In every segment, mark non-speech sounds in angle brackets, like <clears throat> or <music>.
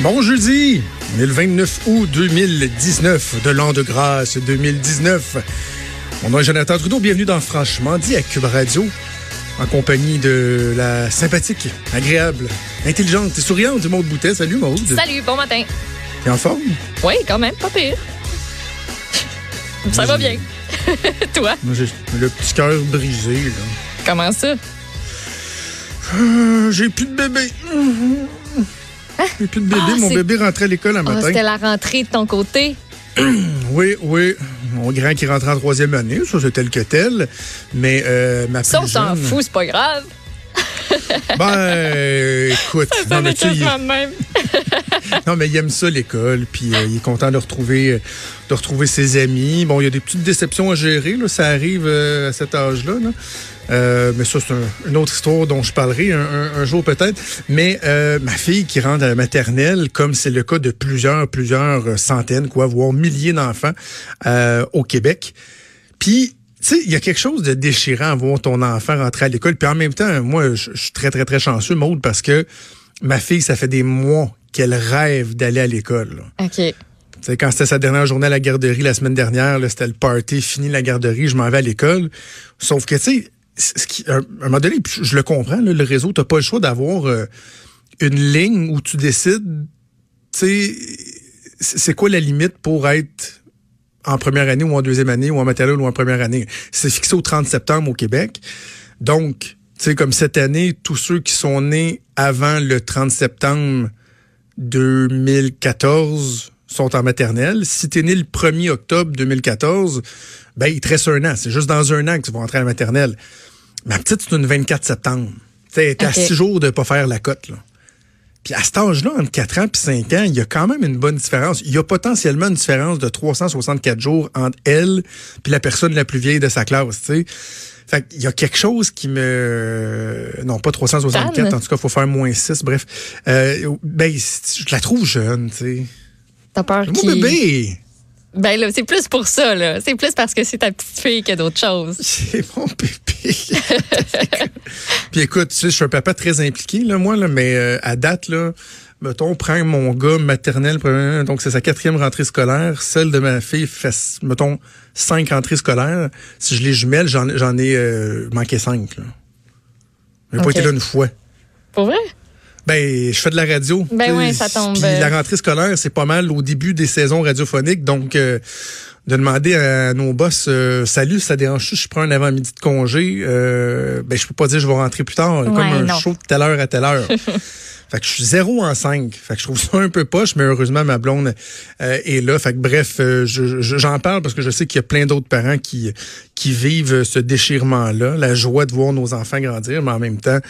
Bon jeudi, le 29 août 2019 de l'an de grâce 2019. Mon nom est Jonathan Trudeau, bienvenue dans Franchement dit à Cube Radio en compagnie de la sympathique, agréable, intelligente et souriante Maude Boutet. Salut Maude. Salut, bon matin. T'es en forme? Oui, quand même, pas pire. Ça va bien. <laughs> Toi? Moi, j'ai le petit cœur brisé. Là. Comment ça? Euh, j'ai plus de bébé. J'ai plus de bébé. Ah, Mon bébé rentrait à l'école un Ah, matin. C'était la rentrée de ton côté? <clears throat> oui, oui. Mon grand qui rentrait en troisième année, ça c'est tel que tel. Mais euh, ma Ça, on s'en jeune- fout, c'est pas grave. <laughs> Ben, écoute, Ça non, mais il- même. <laughs> Non, mais il aime ça, l'école, puis euh, il est content de retrouver, de retrouver ses amis. Bon, il y a des petites déceptions à gérer, là, ça arrive euh, à cet âge-là. là. Euh, mais ça, c'est un- une autre histoire dont je parlerai un, un- un jour peut-être. Mais euh, ma fille qui rentre à la maternelle, comme c'est le cas de plusieurs, plusieurs euh, centaines, quoi, voire milliers d'enfants euh, au Québec. Puis, tu sais, il y a quelque chose de déchirant à voir ton enfant rentrer à l'école. Puis en même temps, moi, je suis très, très, très chanceux, Maude, parce que ma fille, ça fait des mois qu'elle rêve d'aller à l'école. OK. Tu sais, quand c'était sa dernière journée à la garderie la semaine dernière, là, c'était le party, fini la garderie, je m'en vais à l'école. Sauf que, tu sais, ce qui- à un moment donné, puis je, le comprends, là, le réseau, t'as pas le choix d'avoir euh, une ligne où tu décides, tu sais, c'est quoi la limite pour être en première année ou en deuxième année ou en maternelle ou en première année? C'est fixé au 30 septembre au Québec. Donc, tu sais, comme cette année, tous ceux qui sont nés avant le 30 septembre 2014 sont en maternelle. Si t'es né le 1er octobre 2014, ben, il te reste un an. C'est juste dans un an que tu vas rentrer à la maternelle. Ma petite, c'est une 24 septembre. Elle est à six jours de pas faire la cote, là. Puis à cet âge-là, entre 4 ans et 5 ans, il y a quand même une bonne différence. Il y a potentiellement une différence de 364 jours entre elle puis la personne la plus vieille de sa classe, tu sais. Fait qu'il y a quelque chose qui me... Non, pas 364, Tanne. en tout cas, il faut faire moins 6, bref. Euh, ben, je la trouve jeune, tu sais. T'as peur Mon bébé! Ben là, c'est plus pour ça, là. C'est plus parce que c'est ta petite fille que d'autres choses. <laughs> C'est mon bébé. <laughs> Puis écoute, tu sais, je suis un papa très impliqué, là, moi, là, mais euh, à date, là, mettons, prends mon gars maternel, donc c'est sa quatrième rentrée scolaire. Celle de ma fille fait, mettons, cinq rentrées scolaires. Si je les jumelle, j'en ai euh, manqué cinq. Là. J'ai pas été là une fois. Pour vrai? Ben, je fais de la radio. Ben ouais, ça tombe, Puis la rentrée scolaire, c'est pas mal au début des saisons radiophoniques. Donc, euh, de demander à nos boss, euh, salut, ça dérange je prends un avant-midi de congé? Euh, ben, je peux pas dire je vais rentrer plus tard. comme un non. show de telle heure à telle heure. <laughs> Fait que je suis zéro en cinq. Fait que je trouve ça un peu poche, mais heureusement, ma blonde euh, est là. Fait que bref, euh, je- je- j'en parle parce que je sais qu'il y a plein d'autres parents qui, qui vivent ce déchirement-là, la joie de voir nos enfants grandir, mais en même temps,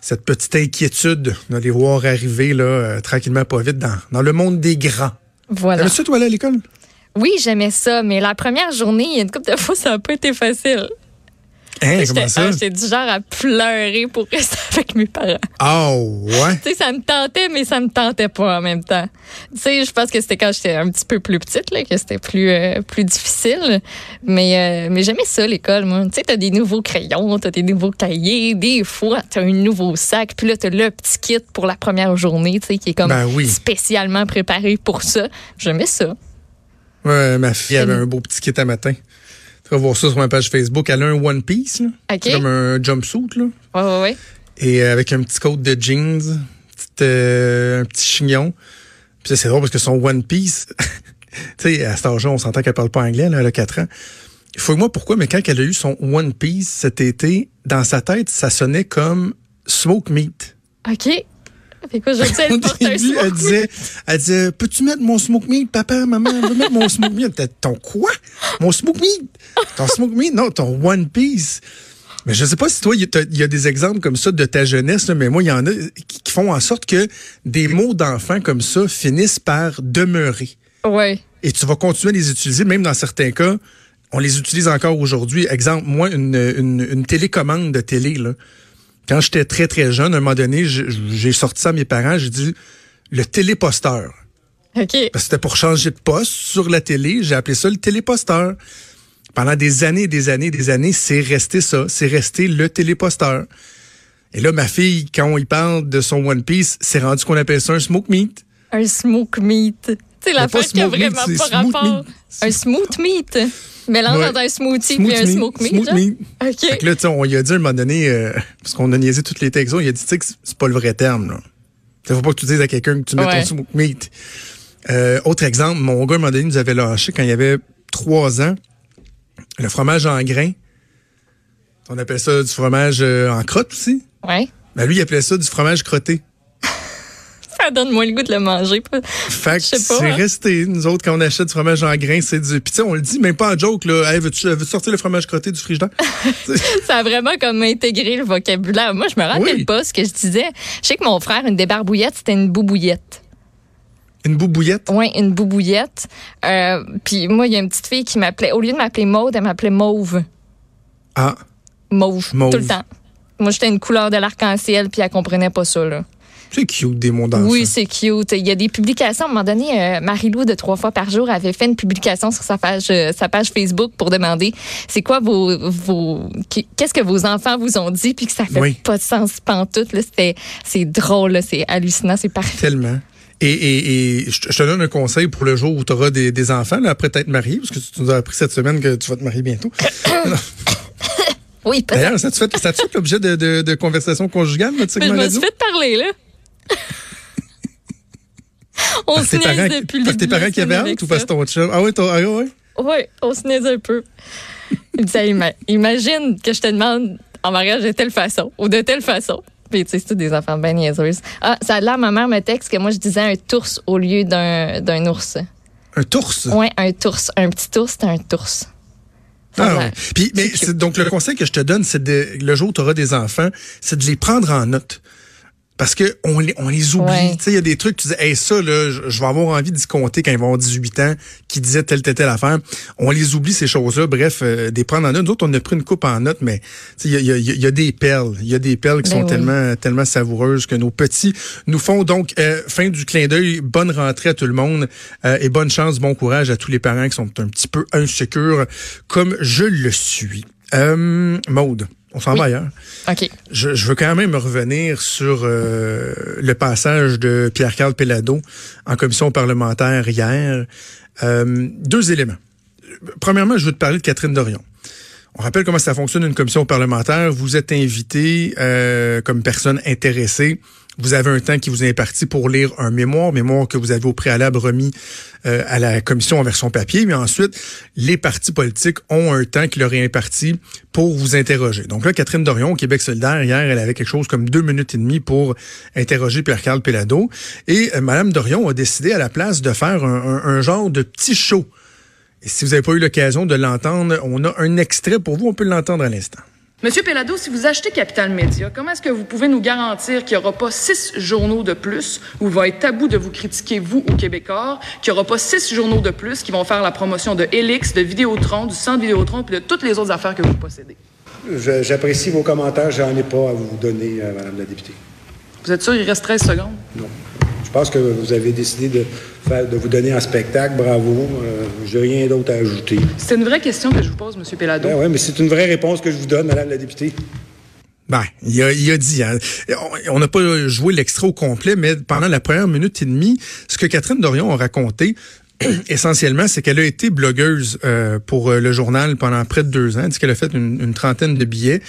cette petite inquiétude de les voir arriver là, euh, tranquillement, pas vite, dans, dans le monde des grands. Voilà. Aimais-tu, toi, aller à l'école? Oui, j'aimais ça, mais la première journée, il y a une couple de fois, ça n'a pas été facile. Hein, J'étais comment ça? j'étais du genre à pleurer pour rester <laughs> avec mes parents. Ah, ouais. Tu sais, ça me tentait, mais ça me tentait pas en même temps. Tu sais, je pense que c'était quand j'étais un petit peu plus petite, là, que c'était plus, euh, plus difficile. Mais, euh, mais j'aimais ça, l'école, moi. Tu sais, t'as des nouveaux crayons, t'as des nouveaux cahiers, des fois, t'as un nouveau sac, puis là, t'as le petit kit pour la première journée, tu sais, qui est comme Ben oui. spécialement préparé pour ça. J'aimais ça. Ouais, ma fille avait un beau petit kit à matin. Tu vas voir ça sur ma page Facebook. Elle a un One Piece, là. Comme un jumpsuit, là. Ouais, ouais, ouais. Et euh, avec un petit coat de jeans, petite, euh, un petit chignon. Puis ça, c'est drôle parce que son One Piece, <laughs> tu sais, à cet âge-là, on s'entend qu'elle parle pas anglais, là, elle a 4 ans. Faut-moi pourquoi, mais quand elle a eu son One Piece cet été, dans sa tête, ça sonnait comme Smoke Meat. OK. Fait quoi, je sais, Au elle début, disait, elle disait, peux-tu mettre mon smoke meat, papa, maman, veux mettre mon smoke meat. Ton quoi? Mon smoke meat? Ton smoke meat? Non, ton One Piece. Mais je sais pas si toi, il y, a des exemples comme ça de ta jeunesse, mais moi, il y en a qui font en sorte que des mots d'enfants comme ça finissent par demeurer. Ouais. Et tu vas continuer à les utiliser, même dans certains cas, on les utilise encore aujourd'hui. Exemple, moi, une, une, télécommande de télé, là. Quand j'étais très, très jeune, à un moment donné, j'ai sorti ça à mes parents, j'ai dit le téléposteur. OK. Parce que c'était pour changer de poste sur la télé, j'ai appelé ça le téléposteur pendant des années, des années, des années, c'est resté ça. C'est resté le téléposteur. Et là, ma fille, quand on y parle de son One Piece, c'est rendu qu'on appelle ça un smoke meat. Un smoke meat. C'est la fois qui a vraiment pas rapport. Un smooth meat? Mélange entre un smoothie et un smoke meat. Smooth meat. OK. Fait que là, on lui a dit à un moment donné, euh, parce qu'on a niaisé toutes les textos, il a dit, tu sais que c'est pas le vrai terme, là. Faut pas que tu dises à quelqu'un que tu mets ton smoke meat. Euh, autre exemple, mon gars, à un moment donné, nous avait lâché quand il avait trois ans. Le fromage en grains. On appelle ça du fromage euh, en crotte aussi. Oui. Ben lui, il appelait ça du fromage crotté. <laughs> donne moins le goût de le manger. Fait que c'est hein. resté. Nous autres, quand on achète du fromage en grains, c'est du. Puis tu sais, on le dit même pas en joke, là. Hey, veux-tu veux sortir le fromage crotté du frigidaire? <laughs> ça a vraiment comme intégré le vocabulaire. Moi, je me rappelle pas ce que je disais. Je sais que mon frère, une débarbouillette, c'était une boubouillette. Une boubouillette? Oui, une boubouillette. Euh, puis moi, il y a une petite fille qui m'appelait, au lieu de m'appeler Maude, elle m'appelait Mauve. Ah. Mauve. Mauve. Tout le temps. Moi, j'étais une couleur de l'arc-en-ciel, puis elle comprenait pas ça, là. C'est cute, des d'enfants. Oui, c'est cute. Il y a des publications. À un moment donné, euh, Marie-Lou, de trois fois par jour, avait fait une publication sur sa page, euh, sa page Facebook pour demander c'est quoi vos. vos Qu'est-ce que vos enfants vous ont dit, puis que ça fait pas de sens pantoute. C'est drôle, c'est hallucinant, c'est parfait. Tellement. Et, et, je te donne un conseil pour le jour où tu auras des, des enfants, là, après t'être marié, parce que tu nous as appris cette semaine que tu vas te marier bientôt. <coughs> oui. D'ailleurs, ça te fait, fait l'objet de, de, de conversation conjugale, notre segment Mais je me suis fait parler, là. On se niaise depuis le début. tes parents qui avaient hâte ou parce ton chum? Ah oui, ah oui? Oui, on se niaise un peu. Il disait, imagine que je te demande en mariage de telle façon ou de telle façon. Puis, tu sais, c'est des enfants bien niaiseuses. Ah, ça a l'air, ma mère me texte que moi, je disais un tours au lieu d'un ours. Un tours? Oui, un tours. Un petit ours, c'est un tours. Ah, Puis, mais donc, le conseil que je te donne, c'est de, le jour où tu auras des enfants, c'est de les prendre en note. Parce que on les, on les oublie. Tu sais, il y a des trucs, tu dis, hey, ça, là, je, vais avoir envie d'y compter quand ils vont avoir 18 ans, qui disaient telle, telle, telle affaire. On les oublie, ces choses-là. Bref, euh, des prendre en note. Nous autres, on a pris une coupe en note, mais il y a, y a, des perles. Il y a des perles qui ben sont tellement, tellement savoureuses que nos petits nous font. Donc, euh, fin du clin d'œil. Bonne rentrée à tout le monde euh, et bonne chance, bon courage à tous les parents qui sont un petit peu insécures, comme je le suis. Euh, Maude. On s'en va ailleurs. OK. Je, veux quand même revenir sur euh, le passage de Pierre-Carl Pellado en commission parlementaire hier. Euh, deux éléments. Premièrement, je veux te parler de Catherine Dorion. On rappelle comment ça fonctionne une commission parlementaire. Vous êtes invité euh, comme personne intéressée vous avez un temps qui vous est imparti pour lire un mémoire, mémoire que vous avez au préalable remis euh, à la commission en version papier, mais ensuite, les partis politiques ont un temps qui leur est imparti pour vous interroger. Donc là, Catherine Dorion, au Québec solidaire, hier, elle avait quelque chose comme deux minutes et demie pour interroger Pierre-Carl Pellado. Et euh, Madame Dorion a décidé à la place de faire un, un genre de petit show. Et si vous n'avez pas eu l'occasion de l'entendre, on a un extrait pour vous, on peut l'entendre à l'instant. Monsieur Pellado, si vous achetez Capital Média, comment est-ce que vous pouvez nous garantir qu'il n'y aura pas six journaux de plus où il va être tabou de vous critiquer, vous, au Québécois, qu'il n'y aura pas six journaux de plus qui vont faire la promotion de Helix, de Vidéotron, du Centre Vidéotron et de toutes les autres affaires que vous possédez? J'apprécie vos commentaires. J'en ai pas à vous donner, euh, Madame la députée. Vous êtes sûr qu'il reste 13 secondes? Non. Je pense que vous avez décidé de, faire, de vous donner un spectacle. Bravo. Euh, je n'ai rien d'autre à ajouter. C'est une vraie question que je vous pose, M. Pellado. Ben oui, mais c'est une vraie réponse que je vous donne, Madame la députée. Ben, il a, il a dit, hein. on n'a pas joué l'extrait au complet, mais pendant la première minute et demie, ce que Catherine Dorion a raconté, <clears throat> essentiellement, c'est qu'elle a été blogueuse euh, pour euh, le journal pendant près de deux ans. Elle dit qu'elle a fait une, une trentaine de billets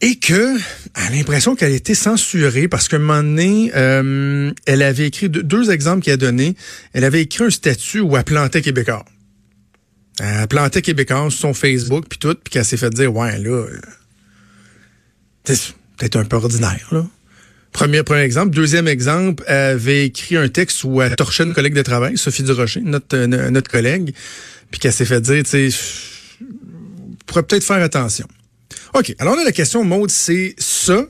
et que a l'impression qu'elle a été censurée parce qu'à un moment donné, euh, elle avait écrit deux, exemples qu'elle a donnés. Elle avait écrit un statut où elle plantait Québécois. Elle plantait Québécois sur son Facebook puis tout, puis qu'elle s'est fait dire ouais là, c'est peut-être un peu ordinaire là. Premier, premier exemple. Deuxième exemple, elle avait écrit un texte où elle torchait une collègue de travail, Sophie Durocher, notre, notre collègue, puis qu'elle s'est fait dire, tu sais, pourrait peut-être faire attention. OK. Alors là, la question, Maude, c'est ça,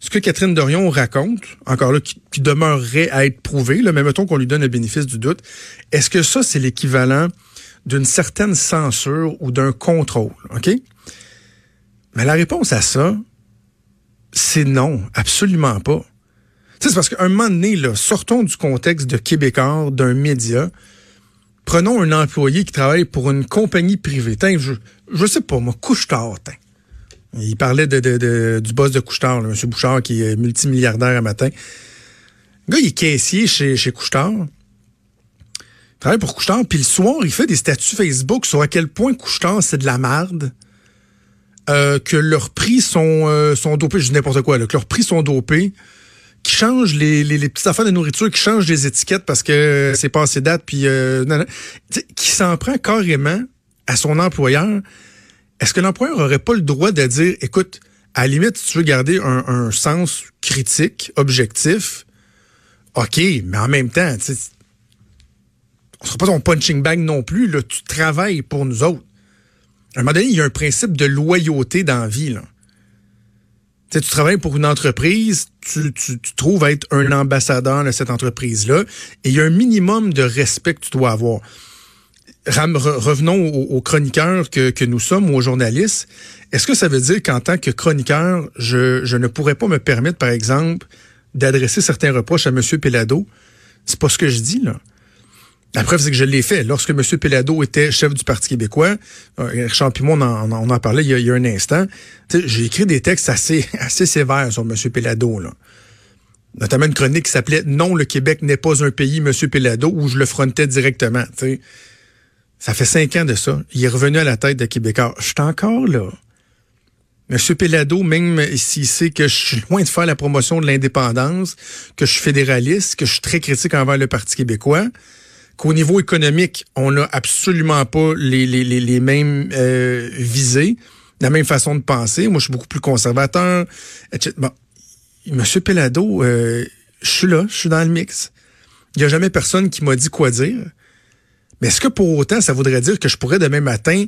ce que Catherine Dorion raconte, encore là, qui, demeurerait à être prouvé, là, mais mettons qu'on lui donne le bénéfice du doute, est-ce que ça, c'est l'équivalent d'une certaine censure ou d'un contrôle? OK? Mais la réponse à ça, c'est non, absolument pas. C'est parce qu'à un moment donné, là, sortons du contexte de Québécois, d'un média. Prenons un employé qui travaille pour une compagnie privée. T'in, je, je sais pas, moi, Couche-Tard, Il parlait de, du boss de Couche-Tard, M. Bouchard, qui est multimilliardaire à matin. Le gars, il est caissier chez, chez. Il travaille pour Couche-Tard, puis le soir, il fait des statuts Facebook sur à quel point Couche-Tard, c'est de la merde. Euh, que leurs prix sont, euh, sont dopés, je dis n'importe quoi, là, que leurs prix sont dopés qui changent les, les, petites affaires de nourriture, qui changent les étiquettes parce que c'est passé date, puis euh, qui s'en prend carrément à son employeur. Est-ce que l'employeur aurait pas le droit de dire, écoute, à la limite, si tu veux garder un, un sens critique, objectif, OK, mais en même temps, on sera pas ton punching bag non plus. Là, tu travailles pour nous autres. À un moment donné, il y a un principe de loyauté dans la vie. Là tu travailles pour une entreprise, tu, tu, tu, trouves être un ambassadeur de cette entreprise-là, et il y a un minimum de respect que tu dois avoir. Revenons aux, chroniqueurs que, nous sommes, aux journalistes. Est-ce que ça veut dire qu'en tant que chroniqueur, je, ne pourrais pas me permettre, par exemple, d'adresser certains reproches à M. Pelado? C'est pas ce que je dis, là. La preuve, c'est que je l'ai fait. Lorsque M. Pelado était chef du Parti québécois, euh, Richard en, on en parlait il y a, un instant, j'ai écrit des textes assez, <laughs> sévères sur M. Pelado. Là. Notamment une chronique qui s'appelait « Non, le Québec n'est pas un pays, M. Pelado », où je le frontais directement. Ça fait cinq ans de ça. Il est revenu à la tête de Québécois. Je suis encore là. M. Pelado, même s'il sait que je suis loin de faire la promotion de l'indépendance, que je suis fédéraliste, que je suis très critique envers le Parti québécois, qu'au niveau économique, on n'a absolument pas les, les, les, les mêmes euh, visées, la même façon de penser. Moi, je suis beaucoup plus conservateur, etc. Bon, Monsieur Pelado, euh, je suis là, je suis dans le mix. Il n'y a jamais personne qui m'a dit quoi dire. Mais est-ce que pour autant, ça voudrait dire que je pourrais demain matin,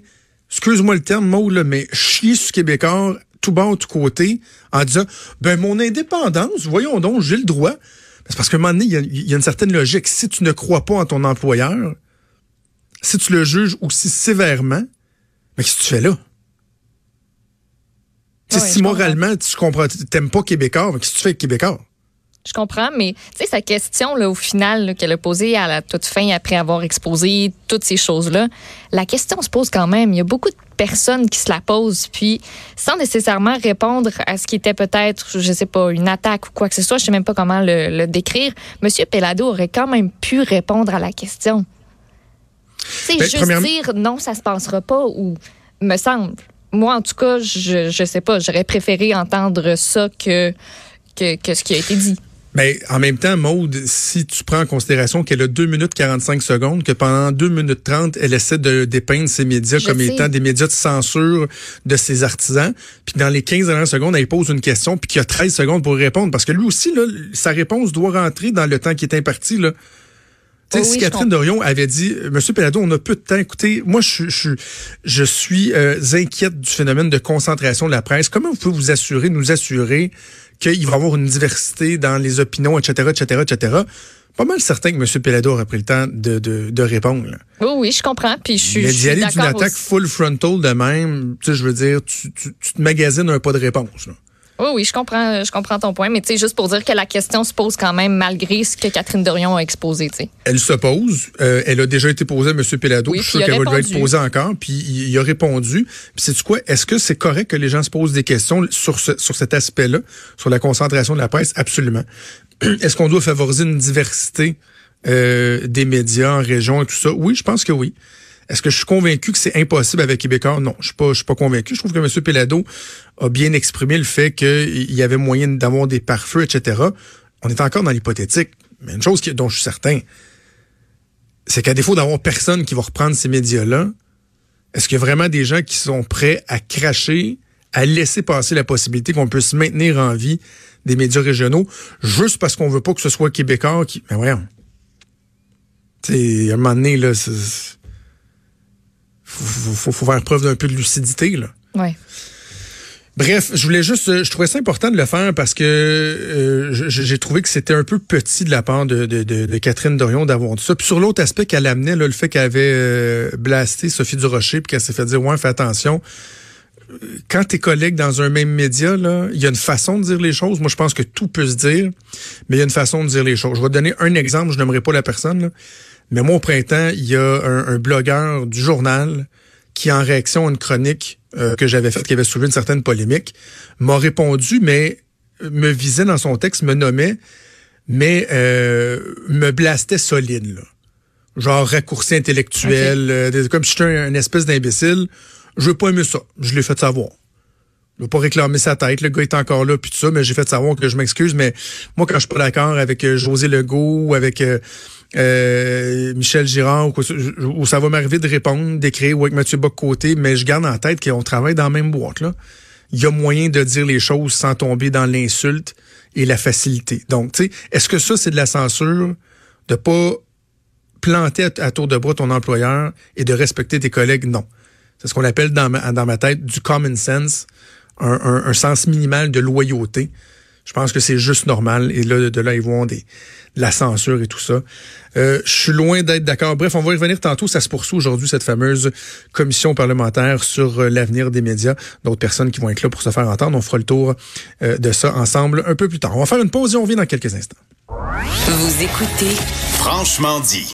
excuse-moi le terme, mot, là, mais chier sur Québécois, tout bas, tout côté, en disant, ben, mon indépendance, voyons donc, j'ai le droit. C'est parce qu'à un moment donné, il y, a, une certaine logique. Si tu ne crois pas en ton employeur, si tu le juges aussi sévèrement, mais qu'est-ce que tu fais là? si moralement, tu comprends, t'aimes pas Québécois, qu'est-ce que tu fais avec Québécois? Je comprends, mais tu sais, sa question là, au final qu'elle a posée à la toute fin après avoir exposé toutes ces choses-là, la question se pose quand même. Il y a beaucoup de personnes qui se la posent, puis sans nécessairement répondre à ce qui était peut-être, je sais pas, une attaque ou quoi que ce soit, je sais même pas comment le, décrire. Monsieur Pelado aurait quand même pu répondre à la question. Tu sais, ben, juste dire non, ça se passera pas ou me semble. Moi, en tout cas, je, je sais pas, j'aurais préféré entendre ça que, que, que ce qui a été dit. Mais en même temps, Maude, si tu prends en considération qu'elle a 2 minutes 45 secondes, que pendant 2 minutes 30, elle essaie de dépeindre ses médias comme étant des médias de censure de ses artisans, puis dans les 15 dernières secondes, elle pose une question, puis qu'il y a 13 secondes pour répondre, parce que lui aussi, là, sa réponse doit rentrer dans le temps qui est imparti. Là. Oh si Catherine Dorion avait dit, Monsieur Pelado, on a peu de temps. Écoutez, moi, je, je, je suis euh, inquiète du phénomène de concentration de la presse. Comment vous pouvez vous assurer, nous assurer qu'il va y avoir une diversité dans les opinions, etc., etc., etc. Pas mal certain que M. Pelado aurait pris le temps de, de, de répondre. Oui, oui, je comprends. Puis je suis. Mais d'y aller d'une attaque full frontal de même, tu sais, je veux dire, tu, tu, tu te magasines un pas de réponse. Là. Oui, oui, je comprends, je comprends ton point, mais tu sais, juste pour dire que la question se pose quand même malgré ce que Catherine Dorion a exposé, tu sais. Elle se pose. Euh, elle a déjà été posée à M. Pelado. je suis sûr qu'elle va être posée encore. Puis il, a répondu. Puis c'est quoi? Est-ce que c'est correct que les gens se posent des questions sur, ce, sur cet aspect-là, sur la concentration de la presse? Absolument. <clears throat> Est-ce qu'on doit favoriser une diversité euh, des médias en région et tout ça? Oui, je pense que oui. Est-ce que je suis convaincu que c'est impossible avec Québécois? Non, je suis pas, je suis pas convaincu. Je trouve que M. Pelado a bien exprimé le fait qu'il y avait moyen d'avoir des pare-feux, etc. On est encore dans l'hypothétique. Mais une chose dont je suis certain, c'est qu'à défaut d'avoir personne qui va reprendre ces médias-là, est-ce qu'il y a vraiment des gens qui sont prêts à cracher, à laisser passer la possibilité qu'on puisse maintenir en vie des médias régionaux juste parce qu'on veut pas que ce soit Québécois qui. Mais voyons. Tu sais, à un moment donné, là, faut, faut, faut faire preuve d'un peu de lucidité, là. Ouais. Bref, je voulais juste, je trouvais ça important de le faire parce que euh, j'ai trouvé que c'était un peu petit de la part de, de, de, Catherine Dorion d'avoir dit ça. Puis sur l'autre aspect qu'elle amenait, là, le fait qu'elle avait euh, blasté Sophie Durocher puis qu'elle s'est fait dire ouais, fais attention. Quand tes collègues dans un même média, là, il y a une façon de dire les choses. Moi, je pense que tout peut se dire, mais il y a une façon de dire les choses. Je vais te donner un exemple. Je n'aimerais pas la personne, là, mais moi au printemps, il y a un, un blogueur du journal qui, en réaction à une chronique euh, que j'avais faite, qui avait soulevé une certaine polémique, m'a répondu, mais me visait dans son texte, me nommait, mais euh, me blastait solide. Là. Genre raccourci intellectuel, euh, comme si j'étais un, espèce d'imbécile. Je veux pas aimer ça. Je l'ai fait savoir. Veux pas réclamer sa tête. Le gars est encore là, puis tout ça, mais j'ai fait savoir que je m'excuse. Mais moi, quand je suis pas d'accord avec José Legault ou avec euh, Michel Girard, où, ça va m'arriver de répondre, d'écrire, ou avec Mathieu Bock-Côté, mais je garde en tête qu'on travaille dans la même boîte. là. Il y a moyen de dire les choses sans tomber dans l'insulte et la facilité. Donc, tu sais, est-ce que ça, c'est de la censure de pas planter à, tour de bras ton employeur et de respecter tes collègues? Non. C'est ce qu'on appelle dans dans ma tête du common sense, un, un sens minimal de loyauté. Je pense que c'est juste normal. Et là, de là, ils vont des, de la censure et tout ça. Euh, je suis loin d'être d'accord. Bref, on va y revenir tantôt. Ça se poursuit aujourd'hui, cette fameuse commission parlementaire sur euh, l'avenir des médias. D'autres personnes qui vont être là pour se faire entendre. On fera le tour euh, de ça ensemble un peu plus tard. On va faire une pause et on revient dans quelques instants. Vous écoutez Franchement dit.